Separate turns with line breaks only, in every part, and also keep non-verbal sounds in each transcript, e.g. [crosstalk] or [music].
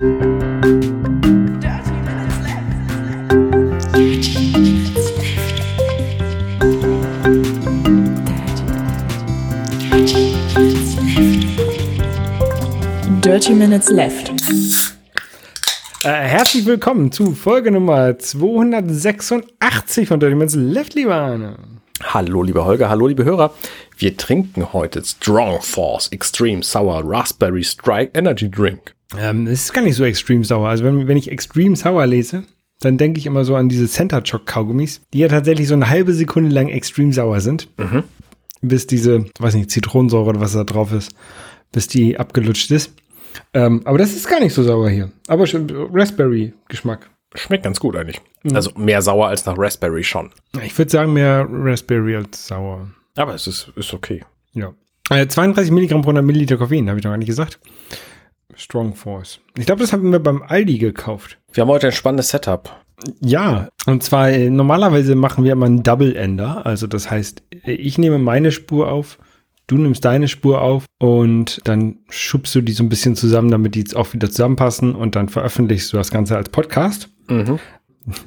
Dirty Minutes Left.
Äh, herzlich willkommen zu Folge Nummer 286 von Dirty Minutes Left, lieber Arne.
Hallo, lieber Holger, hallo, liebe Hörer. Wir trinken heute Strong Force Extreme Sour Raspberry Strike Energy Drink.
Ähm, es ist gar nicht so extrem sauer. Also wenn, wenn ich extrem sauer lese, dann denke ich immer so an diese Center Choc Kaugummis, die ja tatsächlich so eine halbe Sekunde lang extrem sauer sind.
Mhm.
Bis diese, weiß nicht, Zitronensäure oder was da drauf ist, bis die abgelutscht ist. Ähm, aber das ist gar nicht so sauer hier. Aber schon Raspberry-Geschmack.
Schmeckt ganz gut eigentlich. Also mehr sauer als nach Raspberry schon.
Ich würde sagen mehr Raspberry als sauer.
Aber es ist, ist okay.
Ja. Äh, 32 Milligramm pro 100 Milliliter Koffein, habe ich noch gar nicht gesagt. Strong Force. Ich glaube, das haben wir beim Aldi gekauft.
Wir haben heute ein spannendes Setup.
Ja, und zwar äh, normalerweise machen wir immer einen Double Ender. Also das heißt, äh, ich nehme meine Spur auf, du nimmst deine Spur auf und dann schubst du die so ein bisschen zusammen, damit die jetzt auch wieder zusammenpassen und dann veröffentlichst du das Ganze als Podcast.
Mhm.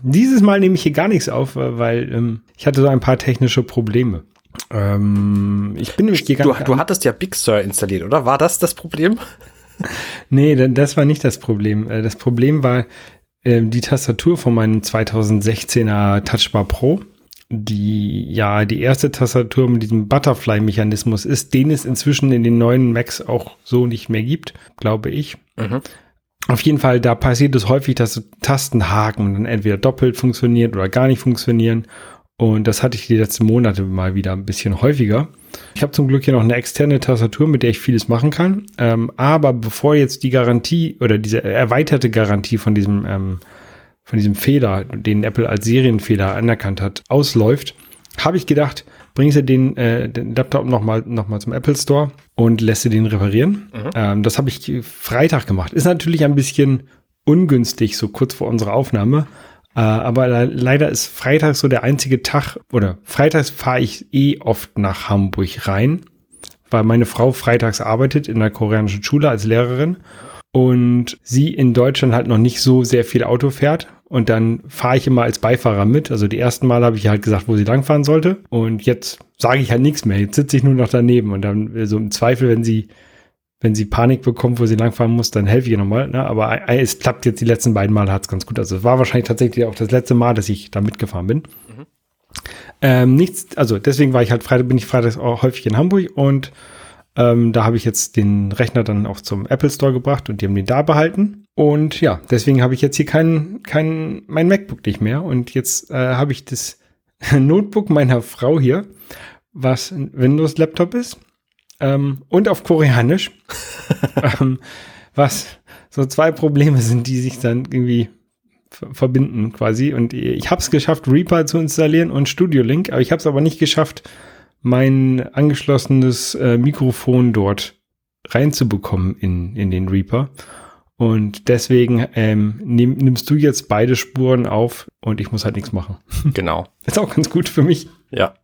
Dieses Mal nehme ich hier gar nichts auf, äh, weil ähm, ich hatte so ein paar technische Probleme. Ähm, ich bin nämlich hier
Du, du hattest ja Big Sur installiert, oder? War das das Problem? [laughs]
Nee, da- das war nicht das Problem. Äh, Das Problem war äh, die Tastatur von meinem 2016er Touchbar Pro, die ja die erste Tastatur mit diesem Butterfly-Mechanismus ist, den es inzwischen in den neuen Macs auch so nicht mehr gibt, glaube ich.
Mhm.
Auf jeden Fall, da passiert es häufig, dass so Tastenhaken dann entweder doppelt funktionieren oder gar nicht funktionieren. Und das hatte ich die letzten Monate mal wieder ein bisschen häufiger. Ich habe zum Glück hier noch eine externe Tastatur, mit der ich vieles machen kann. Ähm, aber bevor jetzt die Garantie oder diese erweiterte Garantie von diesem, ähm, von diesem Fehler, den Apple als Serienfehler anerkannt hat, ausläuft, habe ich gedacht, bringst du den, äh, den Laptop nochmal noch mal zum Apple Store und lässt du den reparieren. Ähm, das habe ich Freitag gemacht. Ist natürlich ein bisschen ungünstig, so kurz vor unserer Aufnahme. Äh, aber le leider ist Freitag so der einzige Tag, oder freitags fahre ich eh oft nach Hamburg rein, weil meine Frau freitags arbeitet in der koreanischen Schule als Lehrerin und sie in Deutschland halt noch nicht so sehr viel Auto fährt. Und dann fahre ich immer als Beifahrer mit. Also die ersten Mal habe ich halt gesagt, wo sie langfahren sollte. Und jetzt sage ich halt nichts mehr. Jetzt sitze ich nur noch daneben. Und dann so im Zweifel, wenn sie, wenn sie Panik bekommt, wo sie langfahren muss, dann helfe ich ihr nochmal. Ne? Aber es klappt jetzt die letzten beiden Mal, hat es ganz gut. Also es war wahrscheinlich tatsächlich auch das letzte Mal, dass ich da mitgefahren bin. Ähm, nichts, also deswegen war ich halt Freitag, bin ich freitags auch häufig in Hamburg und ähm, da habe ich jetzt den Rechner dann auch zum Apple Store gebracht und die haben den da behalten. Und ja, deswegen habe ich jetzt hier kein, kein, mein MacBook nicht mehr. Und jetzt äh, habe ich das [laughs] Notebook meiner Frau hier, was ein Windows-Laptop ist. Ähm, und auf Koreanisch. [laughs] ähm, was so zwei Probleme sind, die sich dann irgendwie ver- verbinden quasi. Und ich habe es geschafft, Reaper zu installieren und Studio Link, aber ich habe es aber nicht geschafft, mein angeschlossenes äh, Mikrofon dort reinzubekommen in, in den Reaper. Und deswegen ähm, nimm, nimmst du jetzt beide Spuren auf und ich muss halt nichts machen.
Genau. [laughs]
Ist auch ganz gut für mich.
Ja.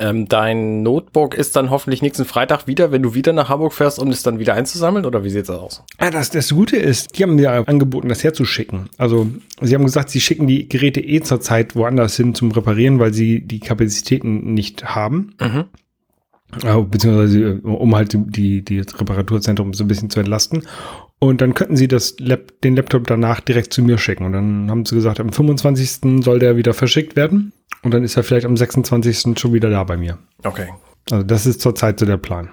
Ähm, dein Notebook ist dann hoffentlich nächsten Freitag wieder, wenn du wieder nach Hamburg fährst, um es dann wieder einzusammeln? Oder wie sieht's aus?
Ah, das, das Gute ist, die haben mir angeboten, das herzuschicken. Also, sie haben gesagt, sie schicken die Geräte eh zurzeit woanders hin zum Reparieren, weil sie die Kapazitäten nicht haben.
Mhm.
Äh, beziehungsweise äh, um halt die, die das Reparaturzentrum so ein bisschen zu entlasten. Und dann könnten sie das Lap, den Laptop danach direkt zu mir schicken. Und dann haben sie gesagt, am 25. soll der wieder verschickt werden. Und dann ist er vielleicht am 26. schon wieder da bei mir.
Okay.
Also das ist zurzeit so der Plan.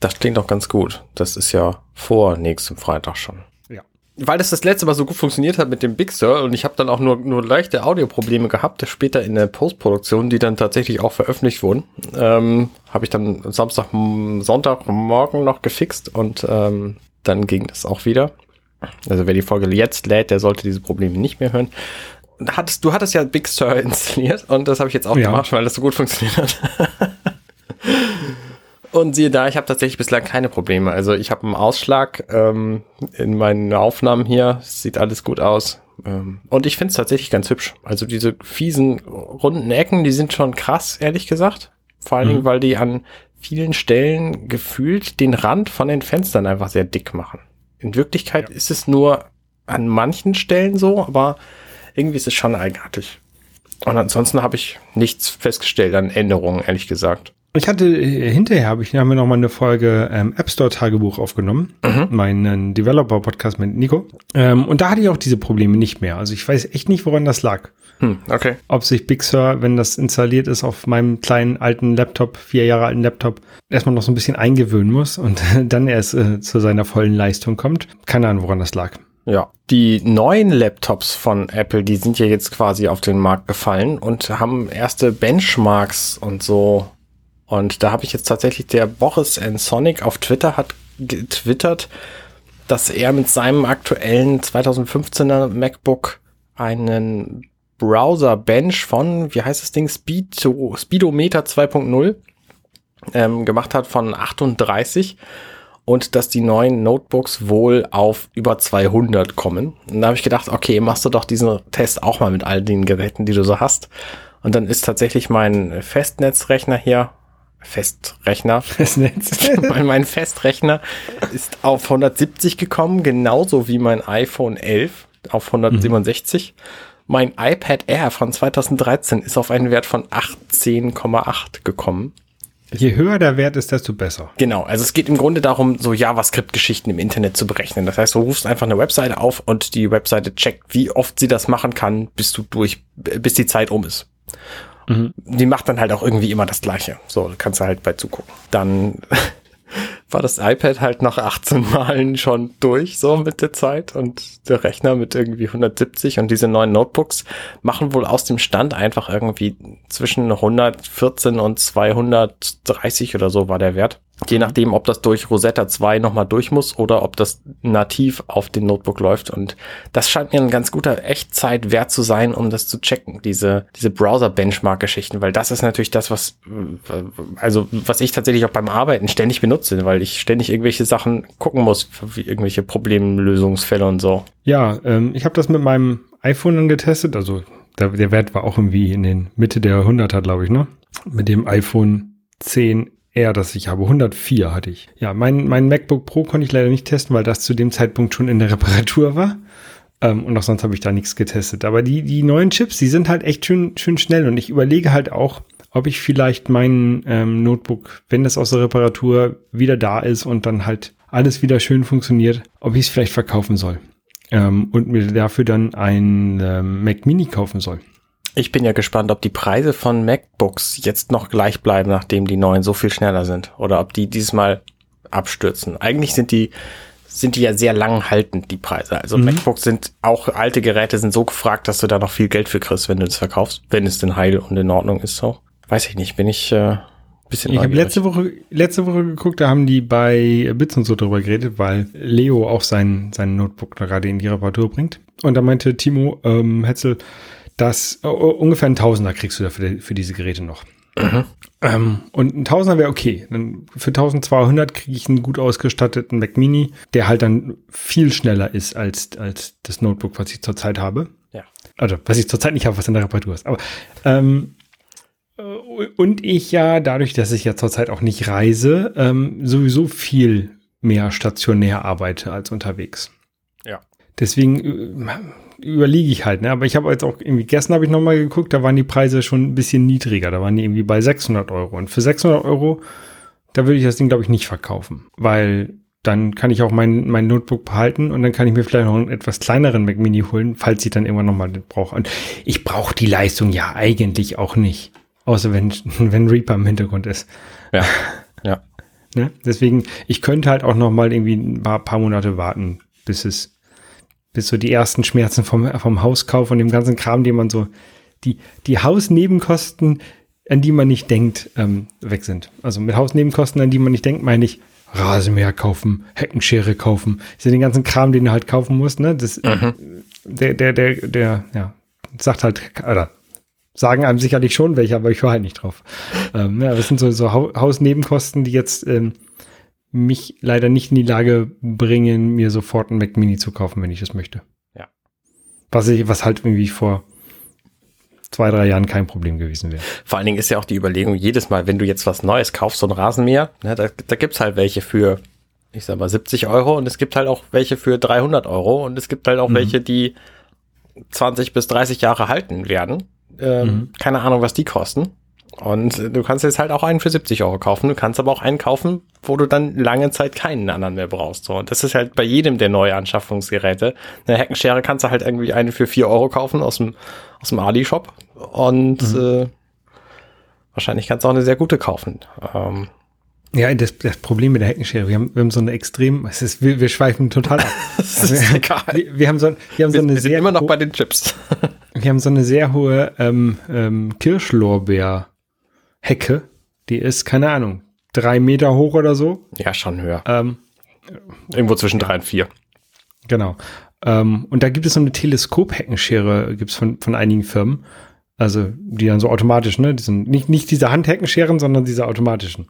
Das klingt doch ganz gut. Das ist ja vor nächstem Freitag schon.
Ja.
Weil das das letzte Mal so gut funktioniert hat mit dem Big Sur und ich habe dann auch nur, nur leichte Audioprobleme gehabt, später in der Postproduktion, die dann tatsächlich auch veröffentlicht wurden, ähm, habe ich dann Samstag, Sonntagmorgen noch gefixt und ähm, dann ging das auch wieder. Also wer die Folge jetzt lädt, der sollte diese Probleme nicht mehr hören. Hattest, du hattest ja Big Sur [laughs] installiert und das habe ich jetzt auch
Ja.
gemacht, weil das so gut funktioniert hat. [laughs] Und siehe da, ich habe tatsächlich bislang keine Probleme. Also ich habe einen Ausschlag ähm, in meinen Aufnahmen hier. Es Sieht alles gut aus. Ähm, und ich finde es tatsächlich ganz hübsch. Also diese fiesen runden Ecken, die sind schon krass, ehrlich gesagt. Vor allen Dingen, weil die an vielen Stellen gefühlt den Rand von den Fenstern einfach sehr dick machen. In Wirklichkeit ist es nur an manchen Stellen so, aber irgendwie ist es schon eigenartig. Und ansonsten habe ich nichts festgestellt an Änderungen, ehrlich gesagt.
Ich hatte äh, hinterher habe ich haben wir noch mal eine Folge ähm, App Store Tagebuch aufgenommen, mhm. meinen Developer Podcast mit Nico. Ähm, und da hatte ich auch diese Probleme nicht mehr. Also ich weiß echt nicht, woran das lag.
Hm, okay.
Ob sich Big Sur, wenn das installiert ist auf meinem kleinen alten Laptop, vier Jahre alten Laptop, erstmal noch so ein bisschen eingewöhnen muss und [laughs] dann erst äh, zu seiner vollen Leistung kommt. Keine Ahnung, woran das lag.
Ja, die neuen Laptops von Apple, die sind ja jetzt quasi auf den Markt gefallen und haben erste Benchmarks und so. Und da habe ich jetzt tatsächlich der Boris N. Sonic auf Twitter hat getwittert, dass er mit seinem aktuellen 2015er MacBook einen Browser Bench von, wie heißt das Ding, Speedo, Speedometer 2.0 ähm, gemacht hat von 38 und dass die neuen Notebooks wohl auf über 200 kommen. Und da habe ich gedacht, okay, machst du doch diesen Test auch mal mit all den Geräten, die du so hast. Und dann ist tatsächlich mein Festnetzrechner hier, Festrechner, Festnetz. [laughs] mein, mein Festrechner ist auf 170 gekommen, genauso wie mein iPhone 11 auf 167. Mhm. Mein iPad Air von 2013 ist auf einen Wert von 18,8 gekommen.
Je höher der Wert ist, desto besser.
Genau, also es geht im Grunde darum, so JavaScript-Geschichten im Internet zu berechnen. Das heißt, du rufst einfach eine Webseite auf und die Webseite checkt, wie oft sie das machen kann, bis du durch, bis die Zeit um ist. Mhm. Die macht dann halt auch irgendwie immer das Gleiche. So, kannst du halt bei zugucken. Dann [laughs] war das iPad halt nach 18 Malen schon durch, so mit der Zeit und der Rechner mit irgendwie 170 und diese neuen Notebooks machen wohl aus dem Stand einfach irgendwie zwischen 114 und 230 oder so war der Wert. Je nachdem, ob das durch Rosetta 2 nochmal durch muss oder ob das nativ auf dem Notebook läuft. Und das scheint mir ein ganz guter Echtzeitwert zu sein, um das zu checken, diese, diese Browser-Benchmark-Geschichten, weil das ist natürlich das, was, also, was ich tatsächlich auch beim Arbeiten ständig benutze, weil ich ständig irgendwelche Sachen gucken muss, wie irgendwelche Problemlösungsfälle und so.
Ja, ähm, ich habe das mit meinem iPhone dann getestet, also der, der Wert war auch irgendwie in den Mitte der 100er, glaube ich, ne? Mit dem iPhone 10 R, das ich habe. 104 hatte ich. Ja, mein, mein MacBook Pro konnte ich leider nicht testen, weil das zu dem Zeitpunkt schon in der [laughs] Reparatur war. Ähm, und auch sonst habe ich da nichts getestet. Aber die, die neuen Chips, die sind halt echt schön, schön schnell. Und ich überlege halt auch, ob ich vielleicht mein ähm, Notebook, wenn das aus der Reparatur wieder da ist und dann halt alles wieder schön funktioniert, ob ich es vielleicht verkaufen soll. Ähm, und mir dafür dann ein ähm, Mac Mini kaufen soll.
Ich bin ja gespannt, ob die Preise von MacBooks jetzt noch gleich bleiben, nachdem die neuen so viel schneller sind. Oder ob die diesmal abstürzen. Eigentlich sind die, sind die ja sehr lang haltend, die Preise. Also mhm. MacBooks sind, auch alte Geräte sind so gefragt, dass du da noch viel Geld für kriegst, wenn du das verkaufst. Wenn es denn heil und in Ordnung ist so. Weiß ich nicht, bin ich, äh,
bisschen Ich habe letzte Woche, letzte Woche geguckt, da haben die bei Bits und so drüber geredet, weil Leo auch sein, sein Notebook gerade in die Reparatur bringt. Und da meinte Timo ähm, Hetzel, dass uh, ungefähr ein Tausender kriegst du dafür für diese Geräte noch. Mhm. Ähm, und ein Tausender wäre okay. Dann für 1200 kriege ich einen gut ausgestatteten Mac Mini, der halt dann viel schneller ist als, als das Notebook, was ich zurzeit habe.
Ja.
Also, was ich zurzeit nicht habe, was in der Reparatur ist. Aber, ähm, äh, und ich ja, dadurch, dass ich ja zurzeit auch nicht reise, ähm, sowieso viel mehr stationär arbeite als unterwegs.
Ja.
Deswegen äh, überlege ich halt, ne? Aber ich habe jetzt auch irgendwie gestern habe ich noch mal geguckt, da waren die Preise schon ein bisschen niedriger. Da waren die irgendwie bei 600 Euro. Und für 600 Euro, da würde ich das Ding, glaube ich, nicht verkaufen. Weil dann kann ich auch mein, mein Notebook behalten und dann kann ich mir vielleicht noch einen etwas kleineren Mac Mini holen, falls ich dann irgendwann noch mal brauche. Und ich brauche die Leistung ja eigentlich auch nicht. Außer wenn, [laughs] wenn Reaper im Hintergrund ist.
Ja, [laughs] ja.
Ne? Deswegen, ich könnte halt auch noch mal irgendwie ein paar, paar Monate warten, bis es bis so die ersten Schmerzen vom, vom Hauskauf und dem ganzen Kram, den man so, die, die Hausnebenkosten, an die man nicht denkt, ähm, weg sind. Also mit Hausnebenkosten, an die man nicht denkt, meine ich Rasenmäher kaufen, Heckenschere kaufen. Das ist den ganzen Kram, den du halt kaufen musst, ne? Das, mhm. der, der, der, der, ja, sagt halt, oder sagen einem sicherlich schon welche, aber ich höre halt nicht drauf. Ähm, ja, das sind so, so Hausnebenkosten, die jetzt ähm, mich leider nicht in die Lage bringen, mir sofort ein Mac Mini zu kaufen, wenn ich es möchte.
Ja.
Was ich, was halt irgendwie vor zwei, drei Jahren kein Problem gewesen wäre.
Vor allen Dingen ist ja auch die Überlegung, jedes Mal, wenn du jetzt was Neues kaufst, so ein Rasenmäher, ne, da, da gibt's halt welche für ich sag mal 70 Euro und es gibt halt auch welche für 300 Euro und es gibt halt auch mhm. welche, die 20 bis 30 Jahre halten werden. Ähm, mhm. Keine Ahnung, was die kosten. Und du kannst jetzt halt auch einen für 70 Euro kaufen. Du kannst aber auch einen kaufen, wo du dann lange Zeit keinen anderen mehr brauchst. So, und das ist halt bei jedem der neue Anschaffungsgeräte. Eine Heckenschere kannst du halt irgendwie eine für 4 Euro kaufen aus dem, aus dem Ali-Shop. Und mhm. äh, wahrscheinlich kannst du auch eine sehr gute kaufen. Ähm,
ja, das, das Problem mit der Heckenschere, wir haben, wir haben so eine extrem, es ist, wir, wir schweifen total ab. [laughs] das ist wir, egal. Wir, wir, haben so, wir haben so eine
wir sind immer noch bei den Chips. [laughs]
wir haben so eine sehr hohe ähm, ähm, Kirschlorbeer-Hecke. Die ist, keine Ahnung, drei Meter hoch oder so.
Ja, schon höher. Ähm, Irgendwo zwischen drei und vier.
Genau. Ähm, und da gibt es so eine Teleskop-Heckenschere, gibt es von, von einigen Firmen. Also, die dann so automatisch, ne? Die sind nicht, nicht diese Handheckenscheren, sondern diese automatischen.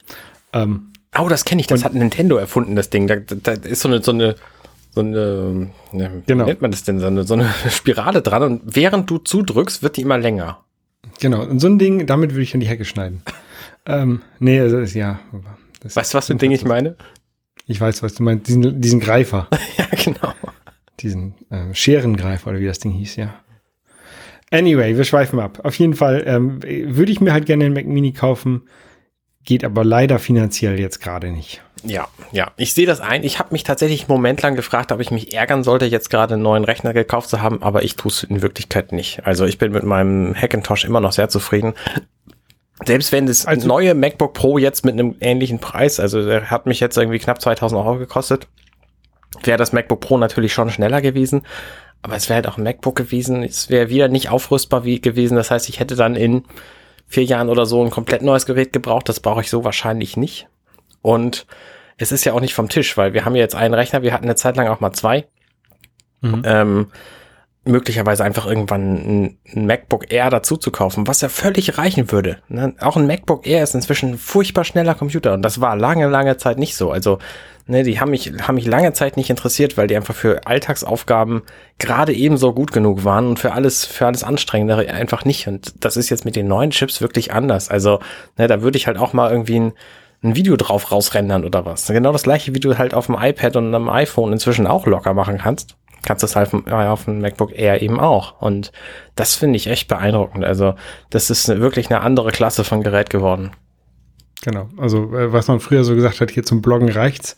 Ähm, oh, das kenne ich, das hat Nintendo erfunden, das Ding. Da, da ist so eine, so eine, so eine, ne, genau. wie nennt man das denn, so eine, so eine [laughs] Spirale dran und während du zudrückst, wird die immer länger.
Genau, und so ein Ding, damit würde ich in die Hecke schneiden. ähm, nee, also ist, ja.
Das weißt du, was für ein Ding ich meine?
Ich weiß, was du meinst, diesen, diesen Greifer. [laughs]
ja, genau.
Diesen äh, Scherengreifer oder wie das Ding hieß, ja. Anyway, wir schweifen ab. Auf jeden Fall ähm, würde ich mir halt gerne einen Mac Mini kaufen geht aber leider finanziell jetzt gerade nicht.
Ja, ja, ich sehe das ein. Ich habe mich tatsächlich einen Moment lang gefragt, ob ich mich ärgern sollte, jetzt gerade einen neuen Rechner gekauft zu haben, aber ich tue es in Wirklichkeit nicht. Also ich bin mit meinem Hackintosh immer noch sehr zufrieden. Selbst wenn das also, neue MacBook Pro jetzt mit einem ähnlichen Preis, also der hat mich jetzt irgendwie knapp 2000 Euro gekostet, wäre das MacBook Pro natürlich schon schneller gewesen. Aber es wäre halt auch ein MacBook gewesen. Es wäre wieder nicht aufrüstbar wie gewesen. Das heißt, ich hätte dann in vier Jahren oder so ein komplett neues Gerät gebraucht. Das brauche ich so wahrscheinlich nicht. Und es ist ja auch nicht vom Tisch, weil wir haben ja jetzt einen Rechner, wir hatten eine Zeit lang auch mal zwei. Mhm. Ähm, möglicherweise einfach irgendwann ein, MacBook Air dazu zu kaufen, was ja völlig reichen würde. Ne? Auch ein MacBook Air ist inzwischen ein furchtbar schneller Computer und das war lange, lange Zeit nicht so. Also, ne, die haben mich, haben mich lange Zeit nicht interessiert, weil die einfach für Alltagsaufgaben gerade ebenso gut genug waren und für alles, für alles Anstrengendere einfach nicht. Und das ist jetzt mit den neuen Chips wirklich anders. Also, ne, da würde ich halt auch mal irgendwie ein ein Video drauf rausrendern oder was. Genau das gleiche, wie du halt auf dem iPad und einem iPhone inzwischen auch locker machen kannst kannst du es halt auf dem MacBook Air eben auch. Und das finde ich echt beeindruckend. Also das ist wirklich eine andere Klasse von Gerät geworden.
Genau. Also äh, was man früher so gesagt hat, hier zum Bloggen reicht's.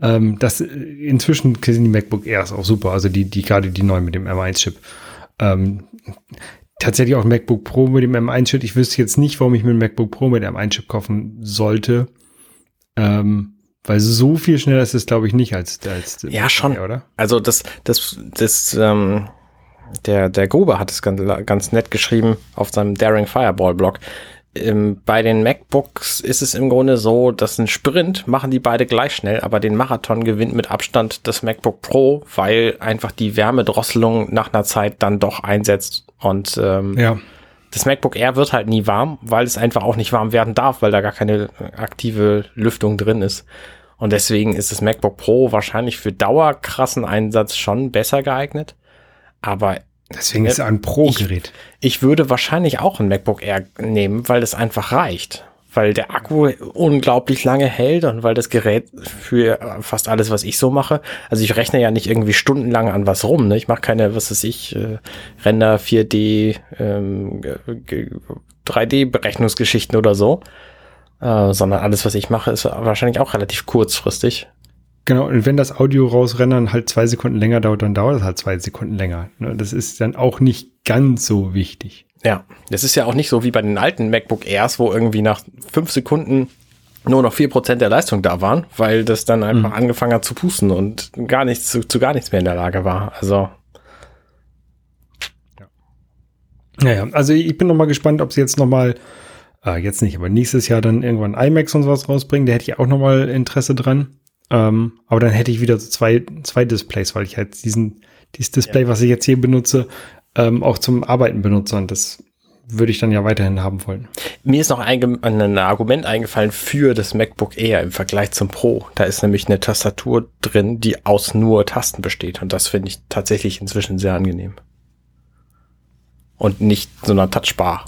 Ähm, das äh, inzwischen sind die MacBook Airs auch super. Also die, die gerade die neuen mit dem M1-Chip. Ähm, tatsächlich auch MacBook Pro mit dem M1-Chip. Ich wüsste jetzt nicht, warum ich mir ein MacBook Pro mit dem M1-Chip kaufen sollte. Ähm, weil so viel schneller ist es, glaube ich, nicht als, als
Ja, schon. oder? Also das, das, das, ähm, der, der Gruber hat es ganz, ganz nett geschrieben auf seinem Daring Fireball Blog. Ähm, bei den MacBooks ist es im Grunde so, dass ein Sprint machen die beide gleich schnell, aber den Marathon gewinnt mit Abstand das MacBook Pro, weil einfach die Wärmedrosselung nach einer Zeit dann doch einsetzt und ähm, ja. Das MacBook Air wird halt nie warm, weil es einfach auch nicht warm werden darf, weil da gar keine aktive Lüftung drin ist. Und deswegen ist das MacBook Pro wahrscheinlich für dauerkrassen Einsatz schon besser geeignet. Aber
deswegen ist es ein Pro-Gerät.
Ich, ich, würde wahrscheinlich auch ein MacBook Air nehmen, weil das einfach reicht. Weil der Akku unglaublich lange hält und weil das Gerät für fast alles, was ich so mache, also ich rechne ja nicht irgendwie stundenlang an was rum. Ne? Ich mache keine, was weiß ich, äh, Render 4D, ähm, 3D-Berechnungsgeschichten oder so, äh, sondern alles, was ich mache, ist wahrscheinlich auch relativ kurzfristig.
Genau, und wenn das Audio rausrennen halt zwei Sekunden länger dauert, dann dauert es halt zwei Sekunden länger. Ne, das ist dann auch nicht ganz so wichtig.
Ja, das ist ja auch nicht so wie bei den alten MacBook Airs, wo irgendwie nach fünf Sekunden nur noch vier Prozent der Leistung da waren, weil das dann einfach mhm. angefangen hat zu pusten und gar nichts zu, zu gar nichts mehr in der Lage war. Also.
Ja. Naja, also ich bin noch mal gespannt, ob sie jetzt noch mal äh, jetzt nicht, aber nächstes Jahr dann irgendwann iMacs und sowas rausbringen, da hätte ich auch nochmal Interesse dran. Ähm, aber dann hätte ich wieder so zwei, zwei Displays, weil ich halt diesen, dieses Display, ja. was ich jetzt hier benutze, ähm, auch zum Arbeiten benutze und das würde ich dann ja weiterhin haben wollen.
Mir ist noch ein, ein, Argument eingefallen für das MacBook Air im Vergleich zum Pro. Da ist nämlich eine Tastatur drin, die aus nur Tasten besteht und das finde ich tatsächlich inzwischen sehr angenehm. Und nicht so einer Touchbar.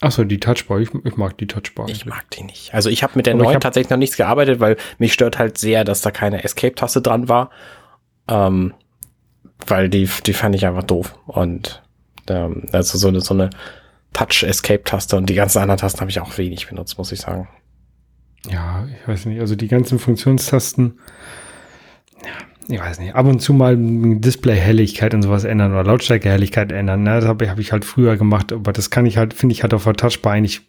Achso, die Touchbar. Ich, ich, mag die Touchbar.
Ich mag die nicht. Also ich habe mit der Aber neuen tatsächlich noch nichts gearbeitet, weil mich stört halt sehr, dass da keine Escape-Taste dran war. Ähm, weil die, die fand ich einfach doof. Und ähm, also so eine, so eine Touch-Escape-Taste und die ganzen anderen Tasten habe ich auch wenig benutzt, muss ich sagen.
Ja, ich weiß nicht. Also die ganzen Funktionstasten, ja, ich weiß nicht, ab und zu mal Display-Helligkeit und sowas ändern oder Lautstärke-Helligkeit ändern. Ne? Das habe ich, hab ich halt früher gemacht, aber das kann ich halt, finde ich halt auf der Touchbar eigentlich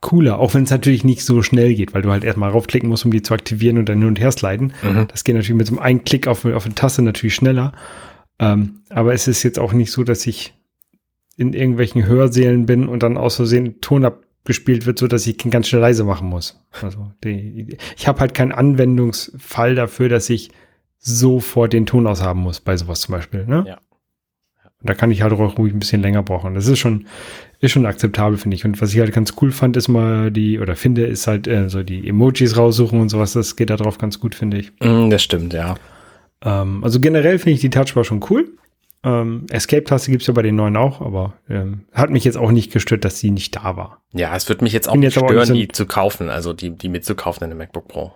cooler, auch wenn es natürlich nicht so schnell geht, weil du halt erstmal raufklicken musst, um die zu aktivieren und dann hin und her sliden. Mhm. Das geht natürlich mit so einem einen Klick auf, auf eine Taste natürlich schneller. Ähm, aber es ist jetzt auch nicht so, dass ich in irgendwelchen Hörsälen bin und dann aus Versehen Ton abgespielt wird, so dass ich ihn ganz schnell leise machen muss. Also die, ich habe halt keinen Anwendungsfall dafür, dass ich sofort den Ton aushaben muss, bei sowas zum Beispiel. Ne? Ja. Da kann ich halt auch ruhig ein bisschen länger brauchen. Das ist schon, ist schon akzeptabel, finde ich. Und was ich halt ganz cool fand, ist mal die, oder finde, ist halt äh, so die Emojis raussuchen und sowas. Das geht da drauf ganz gut, finde ich.
Mm, das stimmt, ja.
Ähm, also generell finde ich die Touchbar schon cool. Ähm, Escape-Taste gibt es ja bei den neuen auch, aber ähm, hat mich jetzt auch nicht gestört, dass sie nicht da war.
Ja, es wird mich jetzt auch nicht stören, so die zu kaufen, also die, die mitzukaufen in der MacBook Pro.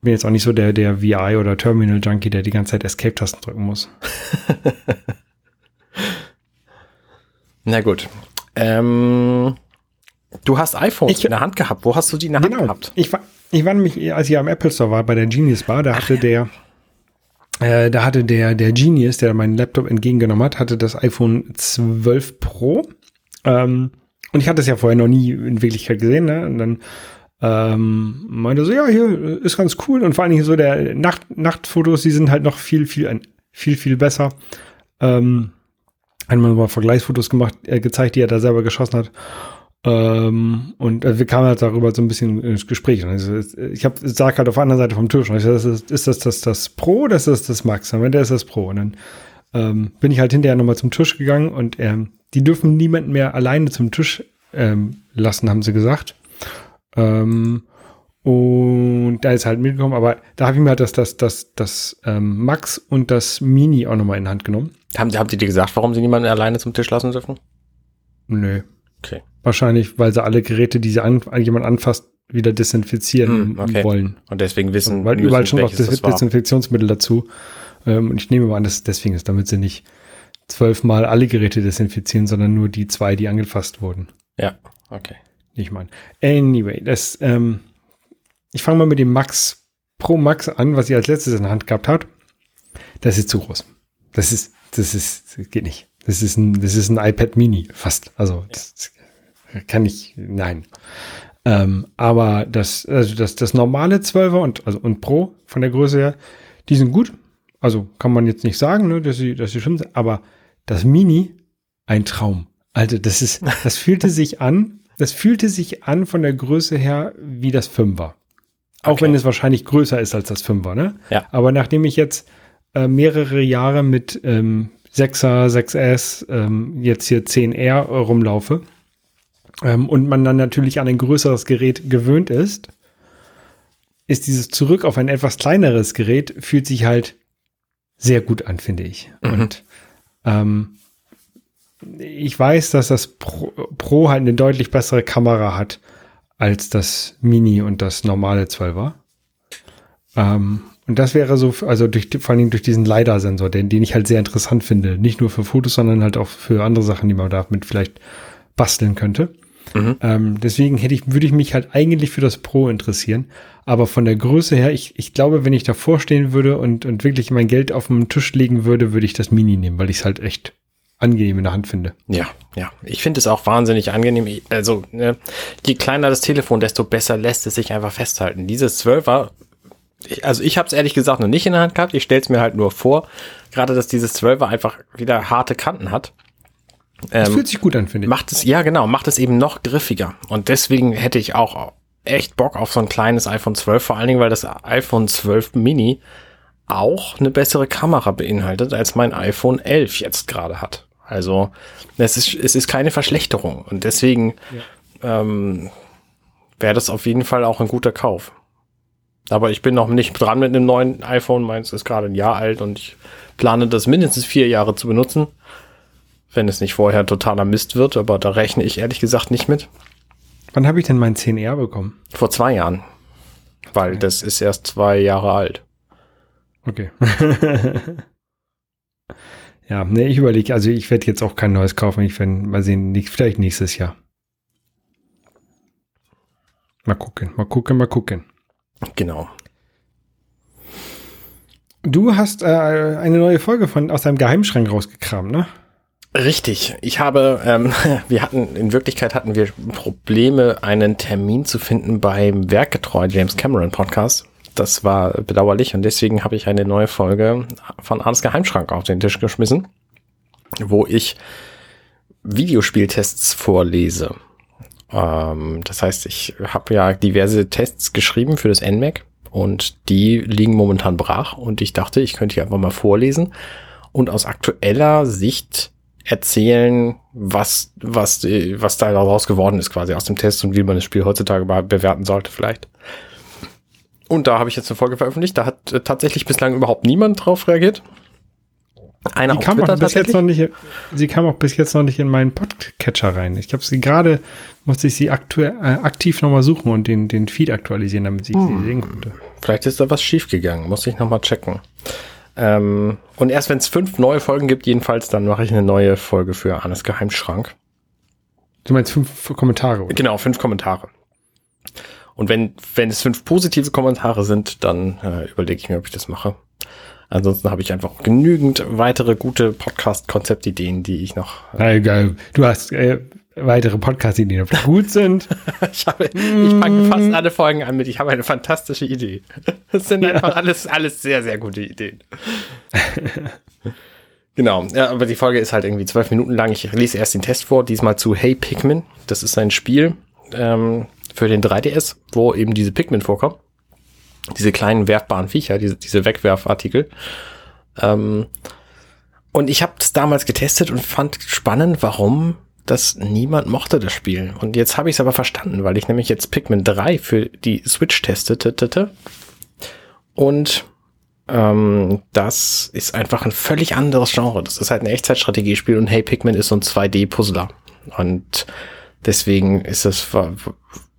Bin jetzt auch nicht so der, der VI oder Terminal-Junkie, der die ganze Zeit Escape-Tasten drücken muss. [laughs]
Na gut. Ähm, du hast iPhones ich, in der Hand gehabt. Wo hast du die in der Hand genau. gehabt?
Ich war, ich war nämlich, als ich am Apple Store war, bei der Genius Bar, da hatte Ach, der äh, da hatte der, der Genius, der meinen Laptop entgegengenommen hat, hatte das iPhone 12 Pro. Ähm, und ich hatte es ja vorher noch nie in Wirklichkeit gesehen, ne? Und dann ähm, meinte so, ja, hier ist ganz cool. Und vor allen Dingen so der Nacht, Nachtfotos, die sind halt noch viel, viel, viel, viel besser. Ähm, einmal mal Vergleichsfotos gemacht, äh, gezeigt, die er da selber geschossen hat. Ähm, und äh, wir kamen halt darüber so ein bisschen ins Gespräch. Also, ich hab, sag halt auf der anderen Seite vom Tisch. Und ich sag, ist, ist das, das das Pro oder ist das das Max? Und der ist das Pro. Und dann ähm, bin ich halt hinterher nochmal zum Tisch gegangen und ähm, die dürfen niemanden mehr alleine zum Tisch ähm, lassen, haben sie gesagt. Ähm, und da ist halt mitgekommen, aber da habe ich mir halt das, das, das, das ähm, Max und das Mini auch nochmal in die Hand genommen.
Haben, haben Sie dir gesagt, warum Sie niemanden alleine zum Tisch lassen dürfen?
Nö. Okay. Wahrscheinlich, weil sie alle Geräte, die sie an, jemand anfasst, wieder desinfizieren hm, okay. wollen.
Und deswegen wissen,
weil überall schon noch Des Desinfektionsmittel dazu. Ähm, und ich nehme mal an, dass es deswegen ist, damit sie nicht zwölfmal alle Geräte desinfizieren, sondern nur die zwei, die angefasst wurden.
Ja, okay.
Ich meine. Anyway, das, ähm, ich fange mal mit dem Max Pro Max an, was ihr als letztes in der Hand gehabt habt. Das ist zu groß. Das ist, das ist, das geht nicht. Das ist ein, das ist ein iPad Mini, fast. Also, das, kann ich, nein. Ähm, aber das, also das, das normale 12er und, also, und Pro von der Größe her, die sind gut. Also kann man jetzt nicht sagen, ne, dass sie, dass sie schon sind. Aber das Mini, ein Traum. Also das ist, [laughs] das fühlte sich an, das fühlte sich an von der Größe her wie das Fünfer. Auch okay. wenn es wahrscheinlich größer ist als das Fünfer, ne?
Ja.
Aber nachdem ich jetzt äh, mehrere Jahre mit ähm, 6er, 6S, ähm, jetzt hier 10R rumlaufe, ähm, und man dann natürlich an ein größeres Gerät gewöhnt ist, ist dieses Zurück auf ein etwas kleineres Gerät, fühlt sich halt sehr gut an, finde ich. Mhm. Und ähm, ich weiß, dass das Pro, Pro, halt eine deutlich bessere Kamera hat als das Mini und das normale 12er. Ähm, und das wäre so, also durch, vor allen Dingen durch diesen LiDAR-Sensor, den, den ich halt sehr interessant finde. Nicht nur für Fotos, sondern halt auch für andere Sachen, die man damit vielleicht basteln könnte. Mhm. Ähm, deswegen hätte ich, würde ich mich halt eigentlich für das Pro interessieren. Aber von der Größe her, ich, ich glaube, wenn ich davor stehen würde und, und wirklich mein Geld auf den Tisch legen würde, würde ich das Mini nehmen, weil ich es halt echt angenehm in der Hand finde.
Ja, ja. Ich finde es auch wahnsinnig angenehm. Also, ne, je kleiner das Telefon, desto besser lässt es sich einfach festhalten. Dieses 12er, ich, also ich habe es ehrlich gesagt noch nicht in der Hand gehabt. Ich stelle es mir halt nur vor, gerade dass dieses 12er einfach wieder harte Kanten hat.
Das ähm, fühlt sich gut an, finde ich.
Macht es, ja genau, macht es eben noch griffiger. Und deswegen hätte ich auch echt Bock auf so ein kleines iPhone 12, vor allen Dingen, weil das iPhone 12 Mini auch eine bessere Kamera beinhaltet, als mein iPhone 11 jetzt gerade hat. Also es ist, es ist keine Verschlechterung. Und deswegen ja. ähm, wäre das auf jeden Fall auch ein guter Kauf. Aber ich bin noch nicht dran mit einem neuen iPhone. Meins ist gerade ein Jahr alt und ich plane das mindestens vier Jahre zu benutzen. Wenn es nicht vorher totaler Mist wird, aber da rechne ich ehrlich gesagt nicht mit.
Wann habe ich denn mein 10R bekommen?
Vor zwei Jahren. Weil
Okay.
das ist erst zwei Jahre alt.
Okay. [laughs] ja, nee, ich überlege, also ich werde jetzt auch kein neues kaufen. Ich werde mal sehen, nicht, vielleicht nächstes Jahr. Mal gucken, mal gucken, mal gucken.
Genau.
Du hast äh, eine neue Folge von aus deinem Geheimschrank rausgekramt, ne?
Richtig. Ich habe, ähm, [laughs] wir hatten, in Wirklichkeit hatten wir Probleme, einen Termin zu finden beim Werkgetreu James Cameron Podcast. Das war bedauerlich und deswegen habe ich eine neue Folge von Arnes Geheimschrank auf den Tisch geschmissen, wo ich Videospieltests vorlese. Ähm, das heißt, ich habe ja diverse Tests geschrieben für das NMAC und die liegen momentan brach und ich dachte, ich könnte die einfach mal vorlesen und aus aktueller Sicht erzählen, was, was, was da daraus geworden ist, quasi aus dem Test und wie man das Spiel heutzutage bewerten sollte, vielleicht. Und da habe ich jetzt eine Folge veröffentlicht. Da hat äh, tatsächlich bislang überhaupt niemand drauf reagiert. Einer
Die kam, auch
Twitter
bis jetzt noch nicht, sie kam auch bis jetzt noch nicht in meinen Podcatcher rein. Ich habe sie gerade, musste ich sie aktuell, äh, aktiv nochmal suchen und den, den Feed aktualisieren, damit ich
Hm.
sie sehen konnte.
Vielleicht ist da was schiefgegangen. Muss ich nochmal checken. Ähm, und erst wenn es fünf neue Folgen gibt, jedenfalls, dann mache ich eine neue Folge für Arnes Geheimschrank.
Du meinst fünf Kommentare, oder?
Genau, fünf Kommentare. Und wenn, wenn es fünf positive Kommentare sind, dann äh, überlege ich mir, ob ich das mache. Ansonsten habe ich einfach genügend weitere gute Podcast-Konzeptideen, die ich noch.
Na, egal. Du hast äh, weitere Podcast-Ideen, ob die gut sind. [laughs]
ich habe, ich fange fast alle Folgen an mit, ich habe eine fantastische Idee. Das sind einfach alles, alles sehr, sehr gute Ideen. [laughs] genau, ja, aber die Folge ist halt irgendwie zwölf Minuten lang. Ich lese erst den Test vor, diesmal zu Hey Pikmin. Das ist ein Spiel ähm, für den 3DS, wo eben diese Pikmin vorkommen. Diese kleinen werfbaren Viecher, diese, diese Wegwerfartikel. Ähm, und ich habe es damals getestet und fand spannend, warum das niemand mochte, das Spiel. Und jetzt habe ich es aber verstanden, weil ich nämlich jetzt Pikmin 3 für die Switch testete. Und ähm, das ist einfach ein völlig anderes Genre. Das ist halt ein Echtzeitstrategiespiel und Hey Pikmin ist so ein 2D-Puzzler. Und deswegen ist es,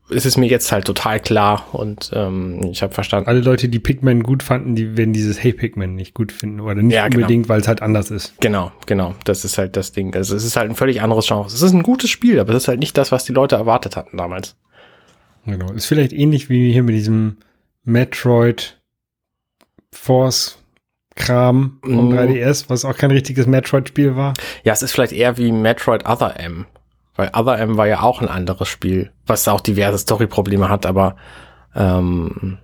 ist es mir jetzt halt total klar und ähm, ich habe verstanden.
Alle Leute, die Pikmin gut fanden, die werden dieses Hey Pikmin nicht gut finden oder nicht
Ja, genau.
unbedingt, weil es halt anders ist.
Genau, genau. Das ist halt das Ding. Also es ist halt ein völlig anderes Genre. Es ist ein gutes Spiel, aber es ist halt nicht das, was die Leute erwartet hatten damals.
Genau. Ist vielleicht ähnlich wie hier mit diesem Metroid Force Kram vom
Mhm.
3DS, was auch kein richtiges Metroid-Spiel war.
Ja, es ist vielleicht eher wie Metroid Other M. Weil Other M war ja auch ein anderes Spiel, was auch diverse Story-Probleme hat, aber ähm,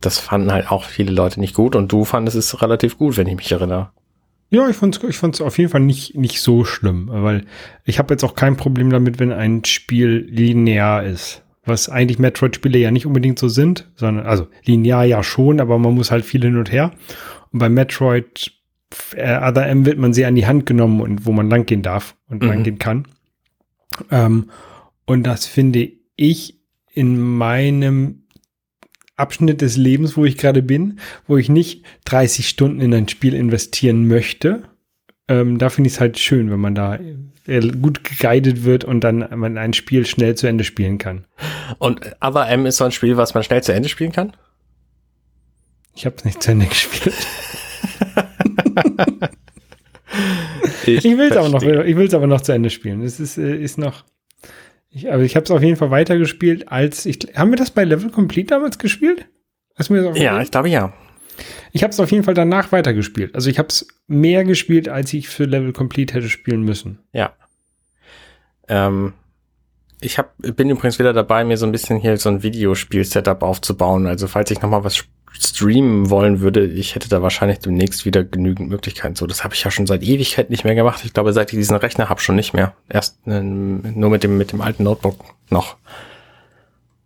das fanden halt auch viele Leute nicht gut und du fandest es relativ gut, wenn ich mich erinnere.
Ja, ich fand's, ich fand's auf jeden Fall nicht, nicht so schlimm, weil ich habe jetzt auch kein Problem damit, wenn ein Spiel linear ist. Was eigentlich Metroid-Spiele ja nicht unbedingt so sind, sondern, also linear ja schon, aber man muss halt viel hin und her. Und bei Metroid äh, Other M wird man sehr an die Hand genommen und wo man langgehen darf und
Mhm.
langgehen kann. Ähm, und das finde ich in meinem Abschnitt des Lebens, wo ich gerade bin, wo ich nicht 30 Stunden in ein Spiel investieren möchte. Ähm, da finde ich es halt schön, wenn man da äh, gut geguidet wird und dann man ein Spiel schnell zu Ende spielen kann.
Und Other M ist so ein Spiel, was man schnell zu Ende spielen kann?
Ich habe es nicht zu Ende [laughs] gespielt. [laughs] Ich will es aber noch,
verstehe.
ich will es aber noch zu Ende spielen. Es ist, äh, ist noch. Ich, aber ich habe es auf jeden Fall weitergespielt, als ich. Haben wir das bei Level Complete damals gespielt?
Ja, ich glaube ja.
Ich habe es auf jeden Fall danach weitergespielt. Also ich habe es mehr gespielt, als ich für Level Complete hätte spielen müssen.
Ja. Ähm, ich hab, bin übrigens wieder dabei, mir so ein bisschen hier so ein Videospiel-Setup aufzubauen. Also falls ich nochmal was streamen wollen würde, ich hätte da wahrscheinlich demnächst wieder genügend Möglichkeiten. So, das habe ich ja schon seit Ewigkeit nicht mehr gemacht. Ich glaube, seit ich diesen Rechner habe, schon nicht mehr. Erst ähm, nur mit dem mit dem alten Notebook noch.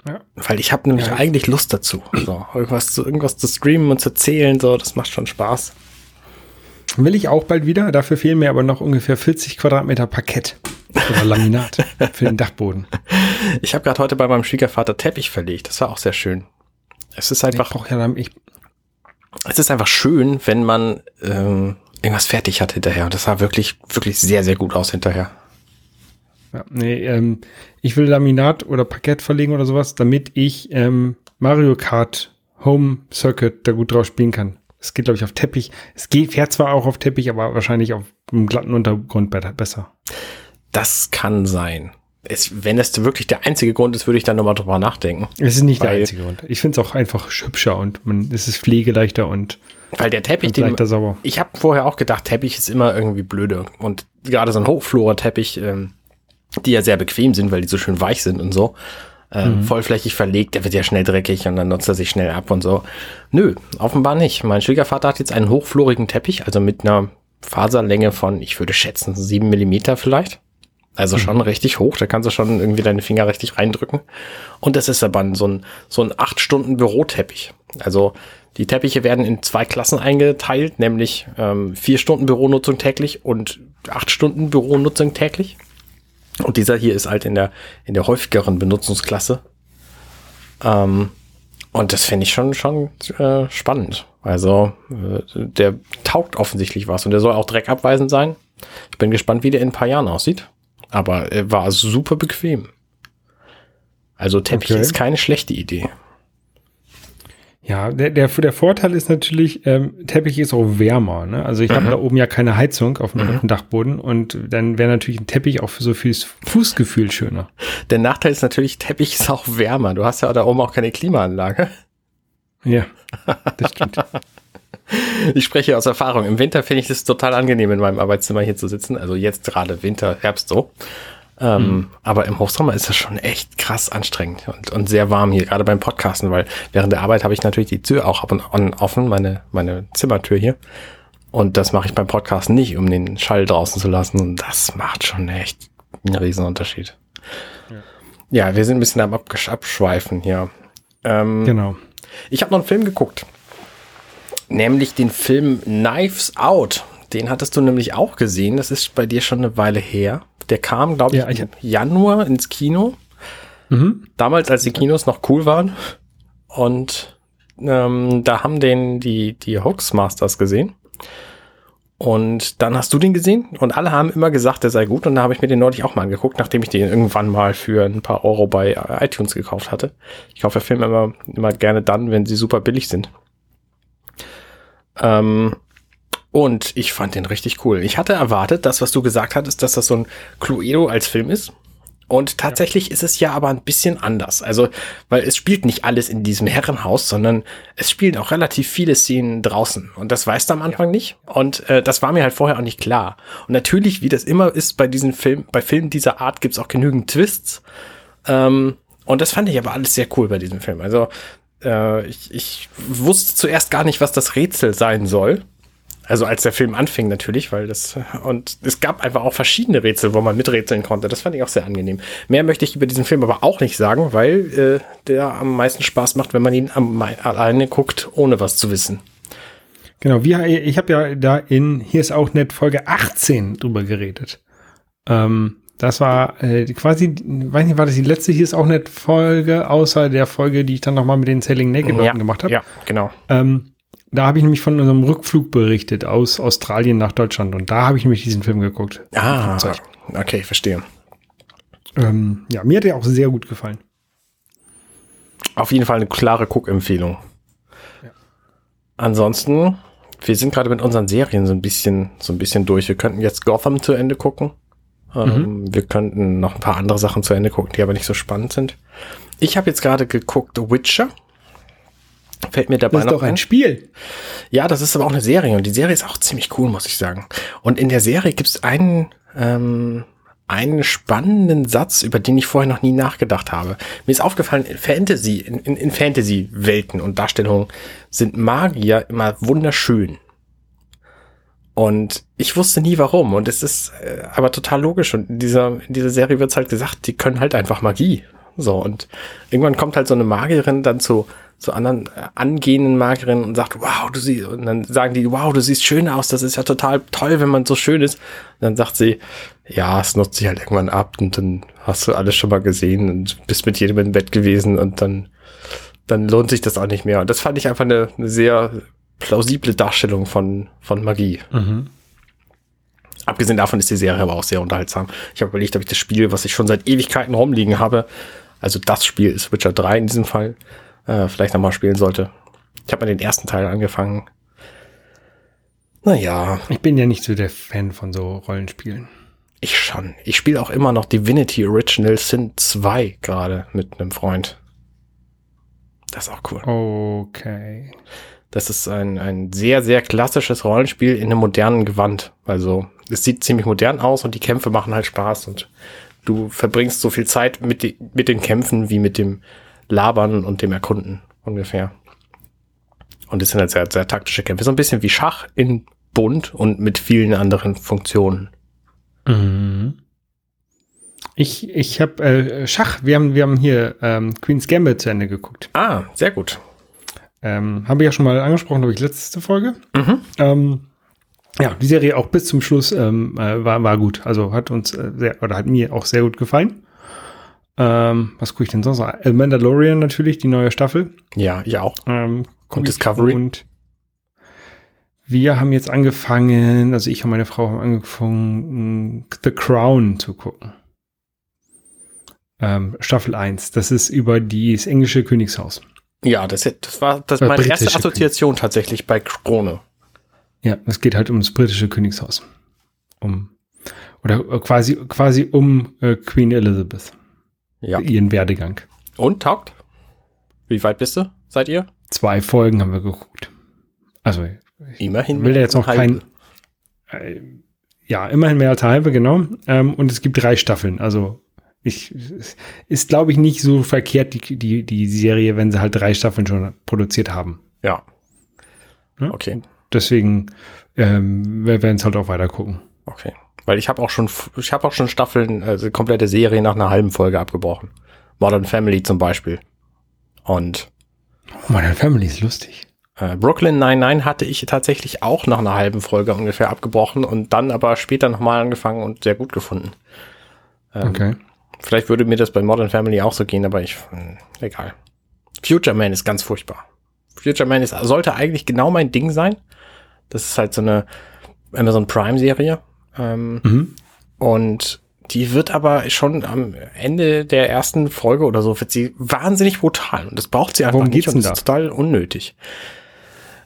Ja.
Weil ich habe nämlich
Ja.
eigentlich Lust dazu. So, irgendwas zu irgendwas zu streamen und zu erzählen, so, das macht schon Spaß.
Will ich auch bald wieder. Dafür fehlen mir aber noch ungefähr 40 Quadratmeter Parkett oder Laminat für den Dachboden. [laughs]
Ich habe gerade heute bei meinem Schwiegervater Teppich verlegt. Das war auch sehr schön. Es ist
Ich
einfach
brauche ja, ich,
es ist einfach schön, wenn man ähm, irgendwas fertig hat hinterher. Und das sah wirklich, wirklich sehr, sehr gut aus hinterher.
Ja, nee, ähm, ich will Laminat oder Parkett verlegen oder sowas, damit ich ähm, Mario Kart Home Circuit da gut drauf spielen kann. Es geht, glaube ich, auf Teppich. Es geht, fährt zwar auch auf Teppich, aber wahrscheinlich auf einem glatten Untergrund besser.
Das kann sein. Es, wenn es wirklich der einzige Grund ist, würde ich dann nochmal drüber nachdenken.
Es ist nicht der einzige Grund. Ich finde es auch einfach hübscher und man, es ist pflegeleichter und
weil der Teppich,
den, sauber.
ich habe vorher auch gedacht, Teppich ist immer irgendwie blöde. Und gerade so ein Hochflora-Teppich, ähm, die ja sehr bequem sind, weil die so schön weich sind und so, ähm, mhm. vollflächig verlegt, der wird ja schnell dreckig und dann nutzt er sich schnell ab und so. Nö, offenbar nicht. Mein Schwiegervater hat jetzt einen hochflorigen Teppich, also mit einer Faserlänge von, ich würde schätzen, sieben Millimeter vielleicht. Also mhm. schon richtig hoch, da kannst du schon irgendwie deine Finger richtig reindrücken. Und das ist aber so ein, so ein acht Stunden Büroteppich. Also die Teppiche werden in zwei Klassen eingeteilt, nämlich ähm, vier Stunden Büronutzung täglich und acht Stunden Büronutzung täglich. Und dieser hier ist halt in der, in der häufigeren Benutzungsklasse. Ähm, und das finde ich schon, schon äh, spannend. Also äh, der taugt offensichtlich was und der soll auch dreckabweisend sein. Ich bin gespannt, wie der in ein paar Jahren aussieht. Aber er war super bequem. Also Teppich okay. ist keine schlechte Idee.
Ja, der, der, der Vorteil ist natürlich, ähm, Teppich ist auch wärmer. Ne? Also ich mhm. habe da oben ja keine Heizung auf dem, mhm. auf dem Dachboden und dann wäre natürlich ein Teppich auch für so fürs Fußgefühl schöner.
Der Nachteil ist natürlich, Teppich ist auch wärmer. Du hast ja da oben auch keine Klimaanlage.
Ja, das stimmt. [laughs]
ich spreche aus Erfahrung. Im Winter finde ich es total angenehm, in meinem Arbeitszimmer hier zu sitzen. Also jetzt gerade Winter, Herbst so. Ähm, mhm. Aber im Hochsommer ist das schon echt krass anstrengend und, und sehr warm hier, gerade beim Podcasten, weil während der Arbeit habe ich natürlich die Tür auch ab und an offen, meine, meine Zimmertür hier. Und das mache ich beim Podcasten nicht, um den Schall draußen zu lassen. Und das macht schon echt einen riesen Unterschied. Ja, ja wir sind ein bisschen am Abschweifen hier. Ähm,
genau.
Ich habe noch einen Film geguckt. Nämlich den Film Knives Out. Den hattest du nämlich auch gesehen. Das ist bei dir schon eine Weile her. Der kam, glaube ich, ja, ich, im Januar ins Kino. Mhm. Damals, als die Kinos noch cool waren. Und ähm, da haben den die, die Hoaxmasters gesehen. Und dann hast du den gesehen und alle haben immer gesagt, der sei gut. Und da habe ich mir den neulich auch mal angeguckt, nachdem ich den irgendwann mal für ein paar Euro bei iTunes gekauft hatte. Ich kaufe Filme immer, immer gerne dann, wenn sie super billig sind. Ähm, und ich fand den richtig cool. Ich hatte erwartet, dass was du gesagt hattest, dass das so ein Cluedo als Film ist. Und tatsächlich ja. ist es ja aber ein bisschen anders. Also, weil es spielt nicht alles in diesem Herrenhaus, sondern es spielen auch relativ viele Szenen draußen. Und das weißt du am Anfang ja. nicht. Und äh, das war mir halt vorher auch nicht klar. Und natürlich, wie das immer ist bei diesen Filmen, bei Filmen dieser Art gibt's auch genügend Twists. Ähm, und das fand ich aber alles sehr cool bei diesem Film. Also, äh, ich, ich wusste zuerst gar nicht, was das Rätsel sein soll. Also als der Film anfing natürlich, weil das und es gab einfach auch verschiedene Rätsel, wo man miträtseln konnte. Das fand ich auch sehr angenehm. Mehr möchte ich über diesen Film aber auch nicht sagen, weil äh, der am meisten Spaß macht, wenn man ihn am, alleine guckt, ohne was zu wissen.
Genau, wir, ich habe ja da in hier ist auch nett Folge 18 drüber geredet. Ähm, das war äh, quasi, weiß nicht, war das die letzte hier ist auch nett Folge, außer der Folge, die ich dann nochmal mit den Selling Naked
ja,
gemacht habe.
Ja, genau.
Ähm, da habe ich nämlich von unserem Rückflug berichtet aus Australien nach Deutschland und da habe ich nämlich diesen Film geguckt.
Ah, okay, verstehe.
Ähm, ja, mir hat er auch sehr gut gefallen.
Auf jeden Fall eine klare Guckempfehlung. Ja. Ansonsten, wir sind gerade mit unseren Serien so ein bisschen, so ein bisschen durch. Wir könnten jetzt Gotham zu Ende gucken. Ähm, mhm. Wir könnten noch ein paar andere Sachen zu Ende gucken, die aber nicht so spannend sind. Ich habe jetzt gerade geguckt The Witcher. Fällt mir dabei
das ist
noch
doch ein Spiel.
Ja, das ist aber auch eine Serie und die Serie ist auch ziemlich cool, muss ich sagen. Und in der Serie gibt es einen, ähm, einen spannenden Satz, über den ich vorher noch nie nachgedacht habe. Mir ist aufgefallen, in Fantasy, in, in, in Fantasy-Welten und Darstellungen sind Magier immer wunderschön. Und ich wusste nie warum. Und es ist äh, aber total logisch. Und in dieser, in dieser Serie wird es halt gesagt, die können halt einfach Magie. So, und irgendwann kommt halt so eine Magierin dann zu zu anderen äh, angehenden Magierinnen und sagt, wow, du siehst, und dann sagen die, wow, du siehst schön aus, das ist ja total toll, wenn man so schön ist. Und dann sagt sie, ja, es nutzt sich halt irgendwann ab und dann hast du alles schon mal gesehen und bist mit jedem im Bett gewesen und dann, dann lohnt sich das auch nicht mehr. Und das fand ich einfach eine, eine sehr plausible Darstellung von, von Magie. Mhm. Abgesehen davon ist die Serie aber auch sehr unterhaltsam. Ich habe überlegt, ob ich das Spiel, was ich schon seit Ewigkeiten rumliegen habe, also das Spiel ist Witcher 3 in diesem Fall, äh, vielleicht nochmal spielen sollte. Ich habe mal den ersten Teil angefangen.
Naja. Ich bin ja nicht so der Fan von so Rollenspielen.
Ich schon. Ich spiele auch immer noch Divinity Original Sin 2 gerade mit einem Freund. Das ist auch cool.
Okay.
Das ist ein, ein sehr, sehr klassisches Rollenspiel in einem modernen Gewand. Also es sieht ziemlich modern aus und die Kämpfe machen halt Spaß und du verbringst so viel Zeit mit, die, mit den Kämpfen wie mit dem Labern und dem Erkunden ungefähr. Und es sind halt sehr, sehr taktische Kämpfe. So ein bisschen wie Schach in bunt und mit vielen anderen Funktionen.
Mhm. Ich, ich habe äh, Schach, wir haben, wir haben hier ähm, Queen's Gambit zu Ende geguckt.
Ah, sehr gut.
Ähm, haben wir ja schon mal angesprochen, glaube ich, letzte Folge. Mhm. Ähm, ja, die Serie auch bis zum Schluss ähm, äh, war, war gut. Also hat uns äh, sehr, oder hat mir auch sehr gut gefallen. Ähm, was gucke ich denn sonst noch? Äh, Mandalorian natürlich, die neue Staffel.
Ja, ich auch.
Ähm, und Discovery. Und wir haben jetzt angefangen, also ich und meine Frau haben angefangen, The Crown zu gucken. Ähm, Staffel 1. Das ist über das englische Königshaus.
Ja, das, das war das meine erste Assoziation König. tatsächlich bei Krone.
Ja, es geht halt ums britische Königshaus. Um oder quasi quasi um äh, Queen Elizabeth. Ja. Ihren Werdegang.
Und taugt? Wie weit bist du? Seid ihr?
Zwei Folgen haben wir geguckt. Also
Immerhin.
Will jetzt noch kein. Äh, ja, immerhin mehr als halbe, genau. Ähm, und es gibt drei Staffeln. Also ich ist, glaube ich, nicht so verkehrt, die, die, die Serie, wenn sie halt drei Staffeln schon produziert haben.
Ja. ja? Okay.
Deswegen ähm, wir werden es halt auch weiter gucken.
Okay. Weil ich habe auch schon, ich habe auch schon Staffeln, also komplette Serie nach einer halben Folge abgebrochen. Modern Family zum Beispiel. Und
Modern Family ist lustig.
Äh, Brooklyn 99 hatte ich tatsächlich auch nach einer halben Folge ungefähr abgebrochen und dann aber später nochmal angefangen und sehr gut gefunden.
Ähm, okay.
Vielleicht würde mir das bei Modern Family auch so gehen, aber ich, äh, egal. Future Man ist ganz furchtbar. Future Man ist, sollte eigentlich genau mein Ding sein. Das ist halt so eine Amazon Prime Serie. Ähm, mhm. Und die wird aber schon am Ende der ersten Folge oder so wird sie wahnsinnig brutal und das braucht sie einfach
Worum
nicht
und
das ist total unnötig.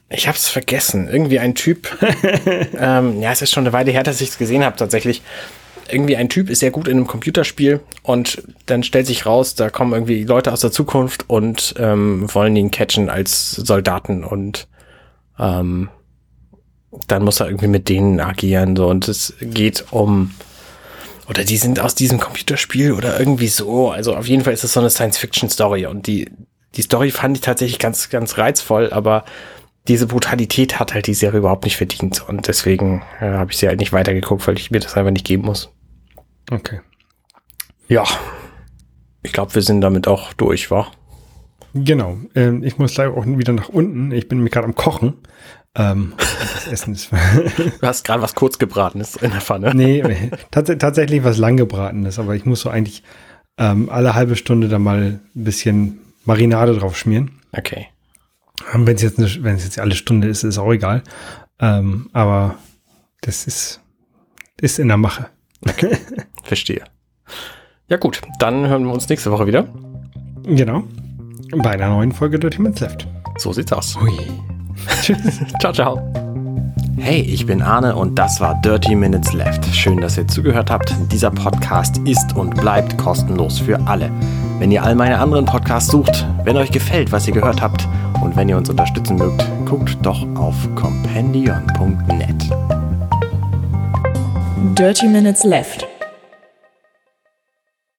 Ich hab's vergessen. Irgendwie ein Typ. [laughs] ähm, ja, es ist schon eine Weile her, dass ich es gesehen habe tatsächlich. Irgendwie ein Typ ist sehr gut in einem Computerspiel und dann stellt sich raus, da kommen irgendwie Leute aus der Zukunft und ähm, wollen ihn catchen als Soldaten und ähm, dann muss er irgendwie mit denen agieren so und es geht um oder die sind aus diesem Computerspiel oder irgendwie so. Also auf jeden Fall ist es so eine Science-Fiction-Story und die die Story fand ich tatsächlich ganz ganz reizvoll, aber diese Brutalität hat halt die Serie überhaupt nicht verdient. Und deswegen äh, habe ich sie halt nicht weitergeguckt, weil ich mir das einfach nicht geben muss.
Okay.
Ja. Ich glaube, wir sind damit auch durch, wa?
Genau. Ähm, ich muss leider auch wieder nach unten. Ich bin mir gerade am Kochen. Ähm, das Essen ist. [laughs]
du hast gerade was kurz gebratenes in der Pfanne.
nee, tats tatsächlich was lang gebratenes, aber ich muss so eigentlich ähm, alle halbe Stunde da mal ein bisschen Marinade drauf schmieren.
Okay.
Wenn es jetzt, wenn es jetzt alle Stunde ist, ist auch egal. Ähm, aber das ist, ist in der Mache.
Okay. [laughs] Verstehe. Ja gut, dann hören wir uns nächste Woche wieder.
Genau. Bei einer neuen Folge Dirty Minutes Left.
So sieht's aus. Hui. [laughs] ciao, ciao. Hey, ich bin Arne und das war Dirty Minutes Left. Schön, dass ihr zugehört habt. Dieser Podcast ist und bleibt kostenlos für alle. Wenn ihr all meine anderen Podcasts sucht, wenn euch gefällt, was ihr gehört habt und wenn ihr uns unterstützen mögt, guckt doch auf compendion.net.
Dirty Minutes Left.